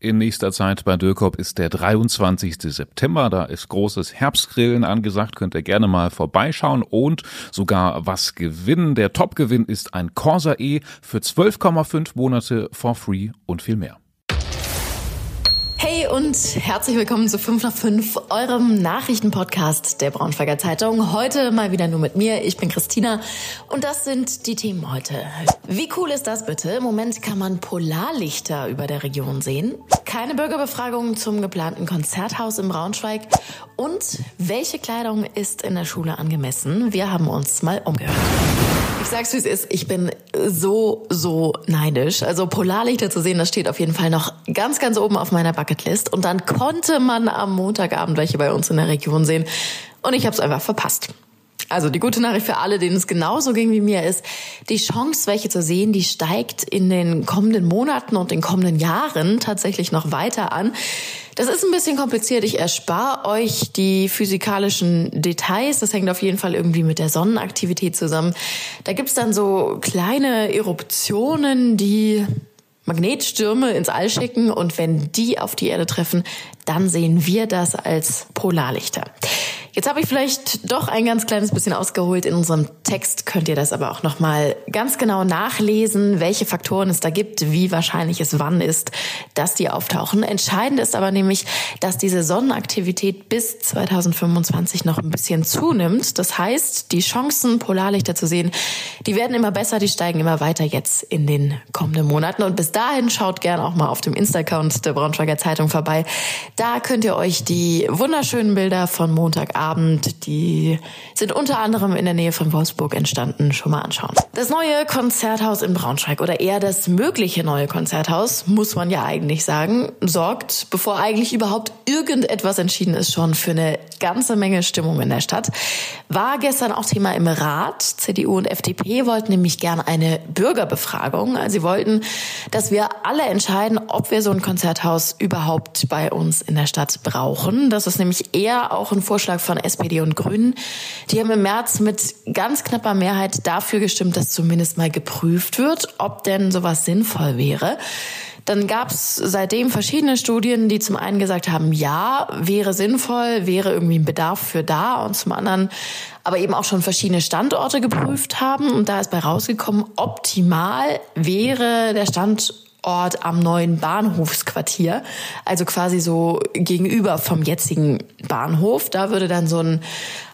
in nächster Zeit bei Dürkop ist der 23. September. Da ist großes Herbstgrillen angesagt. Könnt ihr gerne mal vorbeischauen und sogar was gewinnen. Der Topgewinn ist ein Corsa E für 12,5 Monate for free und viel mehr. Hey und herzlich willkommen zu 5 nach 5, eurem Nachrichtenpodcast der Braunschweiger Zeitung. Heute mal wieder nur mit mir. Ich bin Christina und das sind die Themen heute. Wie cool ist das bitte? Im Moment kann man Polarlichter über der Region sehen. Keine Bürgerbefragung zum geplanten Konzerthaus im Braunschweig. Und welche Kleidung ist in der Schule angemessen? Wir haben uns mal umgehört. Ich sag's wie es ist, ich bin so, so neidisch. Also Polarlichter zu sehen, das steht auf jeden Fall noch ganz, ganz oben auf meiner Bucketlist. Und dann konnte man am Montagabend welche bei uns in der Region sehen. Und ich habe es einfach verpasst. Also die gute Nachricht für alle, denen es genauso ging wie mir ist, die Chance, welche zu sehen, die steigt in den kommenden Monaten und den kommenden Jahren tatsächlich noch weiter an. Das ist ein bisschen kompliziert. Ich erspare euch die physikalischen Details. Das hängt auf jeden Fall irgendwie mit der Sonnenaktivität zusammen. Da gibt's dann so kleine Eruptionen, die Magnetstürme ins All schicken und wenn die auf die Erde treffen, dann sehen wir das als Polarlichter. Jetzt habe ich vielleicht doch ein ganz kleines bisschen ausgeholt. In unserem Text könnt ihr das aber auch nochmal ganz genau nachlesen, welche Faktoren es da gibt, wie wahrscheinlich es wann ist, dass die auftauchen. Entscheidend ist aber nämlich, dass diese Sonnenaktivität bis 2025 noch ein bisschen zunimmt. Das heißt, die Chancen, Polarlichter zu sehen, die werden immer besser, die steigen immer weiter jetzt in den kommenden Monaten. Und bis dahin schaut gern auch mal auf dem Insta-Account der Braunschweiger Zeitung vorbei. Da könnt ihr euch die wunderschönen Bilder von Montagabend Abend, die sind unter anderem in der Nähe von Wolfsburg entstanden, schon mal anschauen. Das neue Konzerthaus in Braunschweig oder eher das mögliche neue Konzerthaus, muss man ja eigentlich sagen, sorgt, bevor eigentlich überhaupt irgendetwas entschieden ist, schon für eine ganze Menge Stimmung in der Stadt. War gestern auch Thema im Rat. CDU und FDP wollten nämlich gerne eine Bürgerbefragung. Also sie wollten, dass wir alle entscheiden, ob wir so ein Konzerthaus überhaupt bei uns in der Stadt brauchen. Das ist nämlich eher auch ein Vorschlag von SPD und Grünen. Die haben im März mit ganz knapper Mehrheit dafür gestimmt, dass zumindest mal geprüft wird, ob denn sowas sinnvoll wäre. Dann gab es seitdem verschiedene Studien, die zum einen gesagt haben, ja, wäre sinnvoll, wäre irgendwie ein Bedarf für da und zum anderen aber eben auch schon verschiedene Standorte geprüft haben. Und da ist bei rausgekommen, optimal wäre der Standort Ort am neuen Bahnhofsquartier, also quasi so gegenüber vom jetzigen Bahnhof. Da würde dann so ein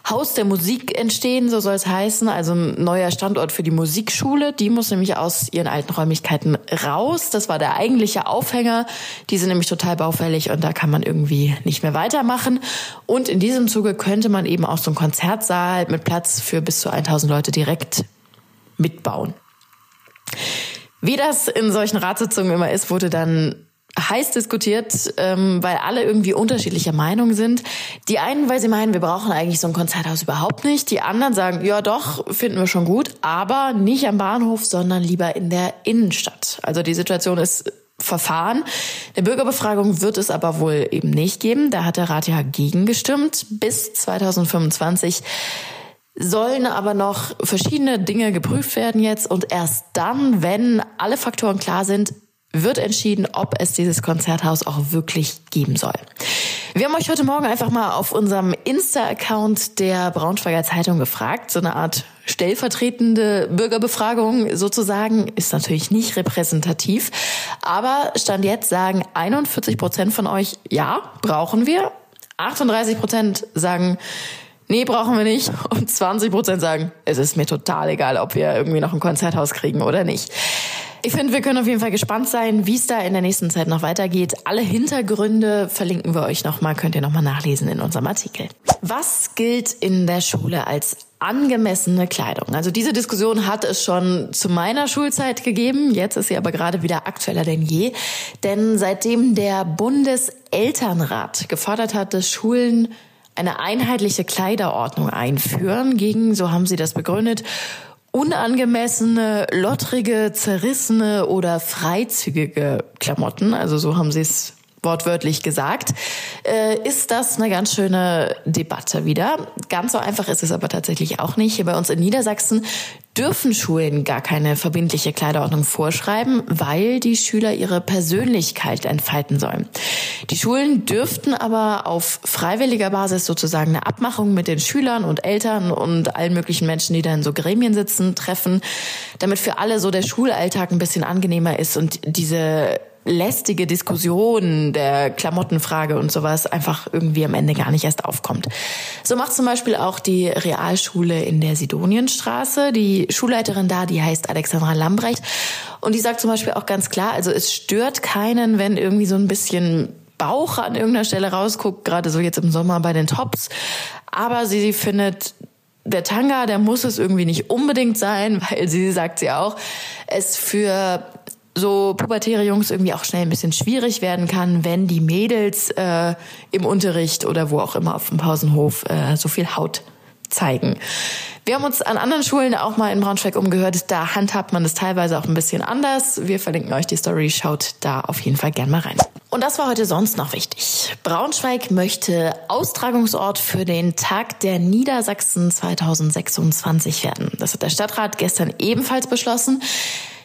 Haus der Musik entstehen, so soll es heißen, also ein neuer Standort für die Musikschule. Die muss nämlich aus ihren alten Räumlichkeiten raus. Das war der eigentliche Aufhänger. Die sind nämlich total baufällig und da kann man irgendwie nicht mehr weitermachen. Und in diesem Zuge könnte man eben auch so einen Konzertsaal mit Platz für bis zu 1000 Leute direkt mitbauen. Wie das in solchen Ratssitzungen immer ist, wurde dann heiß diskutiert, ähm, weil alle irgendwie unterschiedlicher Meinung sind. Die einen, weil sie meinen, wir brauchen eigentlich so ein Konzerthaus überhaupt nicht. Die anderen sagen, ja doch, finden wir schon gut, aber nicht am Bahnhof, sondern lieber in der Innenstadt. Also die Situation ist Verfahren. Der Bürgerbefragung wird es aber wohl eben nicht geben. Da hat der Rat ja gegengestimmt. Bis 2025 sollen aber noch verschiedene Dinge geprüft werden jetzt und erst dann, wenn alle Faktoren klar sind, wird entschieden, ob es dieses Konzerthaus auch wirklich geben soll. Wir haben euch heute Morgen einfach mal auf unserem Insta-Account der Braunschweiger Zeitung gefragt, so eine Art stellvertretende Bürgerbefragung sozusagen, ist natürlich nicht repräsentativ, aber Stand jetzt sagen 41 Prozent von euch, ja, brauchen wir. 38 Prozent sagen, nee, brauchen wir nicht. Und 20 Prozent sagen, es ist mir total egal, ob wir irgendwie noch ein Konzerthaus kriegen oder nicht. Ich finde, wir können auf jeden Fall gespannt sein, wie es da in der nächsten Zeit noch weitergeht. Alle Hintergründe verlinken wir euch nochmal, könnt ihr nochmal nachlesen in unserem Artikel. Was gilt in der Schule als angemessene Kleidung? Also diese Diskussion hat es schon zu meiner Schulzeit gegeben. Jetzt ist sie aber gerade wieder aktueller denn je. Denn seitdem der Bundeselternrat gefordert hat, dass Schulen eine einheitliche Kleiderordnung einführen gegen, so haben sie das begründet, unangemessene, lottrige, zerrissene oder freizügige Klamotten, also so haben sie es wortwörtlich gesagt, äh, ist das eine ganz schöne Debatte wieder. Ganz so einfach ist es aber tatsächlich auch nicht. Hier bei uns in Niedersachsen dürfen Schulen gar keine verbindliche Kleiderordnung vorschreiben, weil die Schüler ihre Persönlichkeit entfalten sollen. Die Schulen dürften aber auf freiwilliger Basis sozusagen eine Abmachung mit den Schülern und Eltern und allen möglichen Menschen, die da in so Gremien sitzen, treffen, damit für alle so der Schulalltag ein bisschen angenehmer ist und diese lästige Diskussion der Klamottenfrage und sowas einfach irgendwie am Ende gar nicht erst aufkommt. So macht zum Beispiel auch die Realschule in der Sidonienstraße. Die Schulleiterin da, die heißt Alexandra Lambrecht. Und die sagt zum Beispiel auch ganz klar, also es stört keinen, wenn irgendwie so ein bisschen Bauch an irgendeiner Stelle rausguckt, gerade so jetzt im Sommer bei den Tops. Aber sie, sie findet, der Tanga, der muss es irgendwie nicht unbedingt sein, weil sie sagt sie auch, es für so pubertäre Jungs irgendwie auch schnell ein bisschen schwierig werden kann, wenn die Mädels äh, im Unterricht oder wo auch immer auf dem Pausenhof äh, so viel Haut zeigen. Wir haben uns an anderen Schulen auch mal in Braunschweig umgehört. Da handhabt man das teilweise auch ein bisschen anders. Wir verlinken euch die Story. Schaut da auf jeden Fall gern mal rein. Und das war heute sonst noch wichtig. Braunschweig möchte Austragungsort für den Tag der Niedersachsen 2026 werden. Das hat der Stadtrat gestern ebenfalls beschlossen.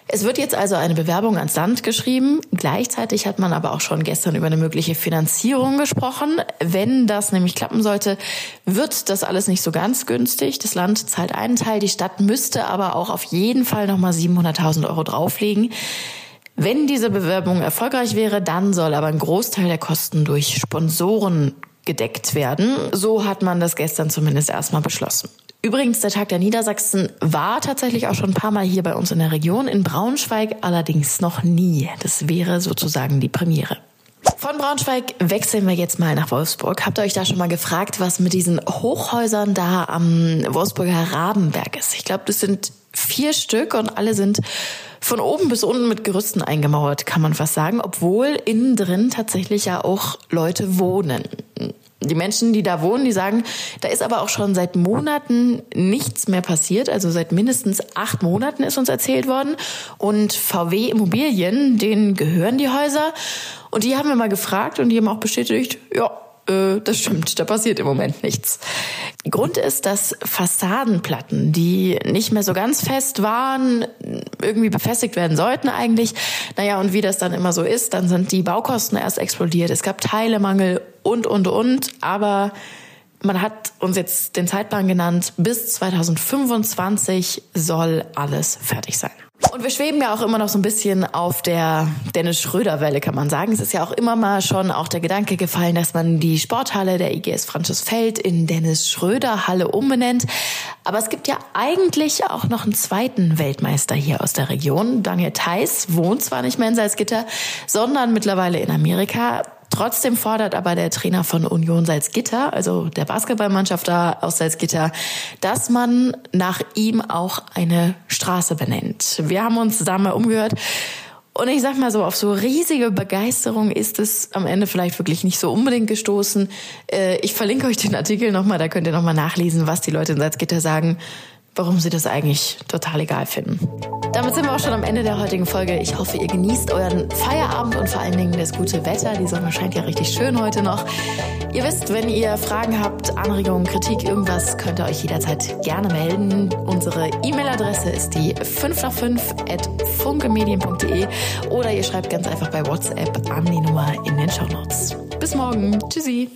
Es wird jetzt also eine Bewerbung ans Land geschrieben. Gleichzeitig hat man aber auch schon gestern über eine mögliche Finanzierung gesprochen. Wenn das nämlich klappen sollte, wird das alles nicht so ganz günstig. Das Land zahlt einen Teil, die Stadt müsste aber auch auf jeden Fall nochmal 700.000 Euro drauflegen. Wenn diese Bewerbung erfolgreich wäre, dann soll aber ein Großteil der Kosten durch Sponsoren gedeckt werden. So hat man das gestern zumindest erstmal beschlossen. Übrigens, der Tag der Niedersachsen war tatsächlich auch schon ein paar Mal hier bei uns in der Region, in Braunschweig allerdings noch nie. Das wäre sozusagen die Premiere. Von Braunschweig wechseln wir jetzt mal nach Wolfsburg. Habt ihr euch da schon mal gefragt, was mit diesen Hochhäusern da am Wolfsburger Rabenberg ist? Ich glaube, das sind vier Stück und alle sind von oben bis unten mit Gerüsten eingemauert, kann man fast sagen, obwohl innen drin tatsächlich ja auch Leute wohnen. Die Menschen, die da wohnen, die sagen, da ist aber auch schon seit Monaten nichts mehr passiert. Also seit mindestens acht Monaten ist uns erzählt worden. Und VW Immobilien, denen gehören die Häuser. Und die haben wir mal gefragt und die haben auch bestätigt, ja, äh, das stimmt, da passiert im Moment nichts. Grund ist, dass Fassadenplatten, die nicht mehr so ganz fest waren, irgendwie befestigt werden sollten eigentlich. Naja, und wie das dann immer so ist, dann sind die Baukosten erst explodiert. Es gab Teilemangel und, und, und. Aber man hat uns jetzt den Zeitplan genannt. Bis 2025 soll alles fertig sein. Und wir schweben ja auch immer noch so ein bisschen auf der Dennis Schröder-Welle, kann man sagen. Es ist ja auch immer mal schon auch der Gedanke gefallen, dass man die Sporthalle der IGS Francisfeld in Dennis Schröder-Halle umbenennt. Aber es gibt ja eigentlich auch noch einen zweiten Weltmeister hier aus der Region. Daniel Theiss wohnt zwar nicht mehr in Salzgitter, sondern mittlerweile in Amerika. Trotzdem fordert aber der Trainer von Union Salzgitter, also der Basketballmannschaft da aus Salzgitter, dass man nach ihm auch eine Straße benennt. Wir haben uns da mal umgehört. Und ich sag mal so, auf so riesige Begeisterung ist es am Ende vielleicht wirklich nicht so unbedingt gestoßen. Äh, ich verlinke euch den Artikel nochmal, da könnt ihr nochmal nachlesen, was die Leute in Salzgitter sagen warum sie das eigentlich total egal finden. Damit sind wir auch schon am Ende der heutigen Folge. Ich hoffe, ihr genießt euren Feierabend und vor allen Dingen das gute Wetter. Die Sonne scheint ja richtig schön heute noch. Ihr wisst, wenn ihr Fragen habt, Anregungen, Kritik, irgendwas, könnt ihr euch jederzeit gerne melden. Unsere E-Mail-Adresse ist die 5 nach 5 at funkemedien.de oder ihr schreibt ganz einfach bei WhatsApp an die Nummer in den Show Notes. Bis morgen. Tschüssi.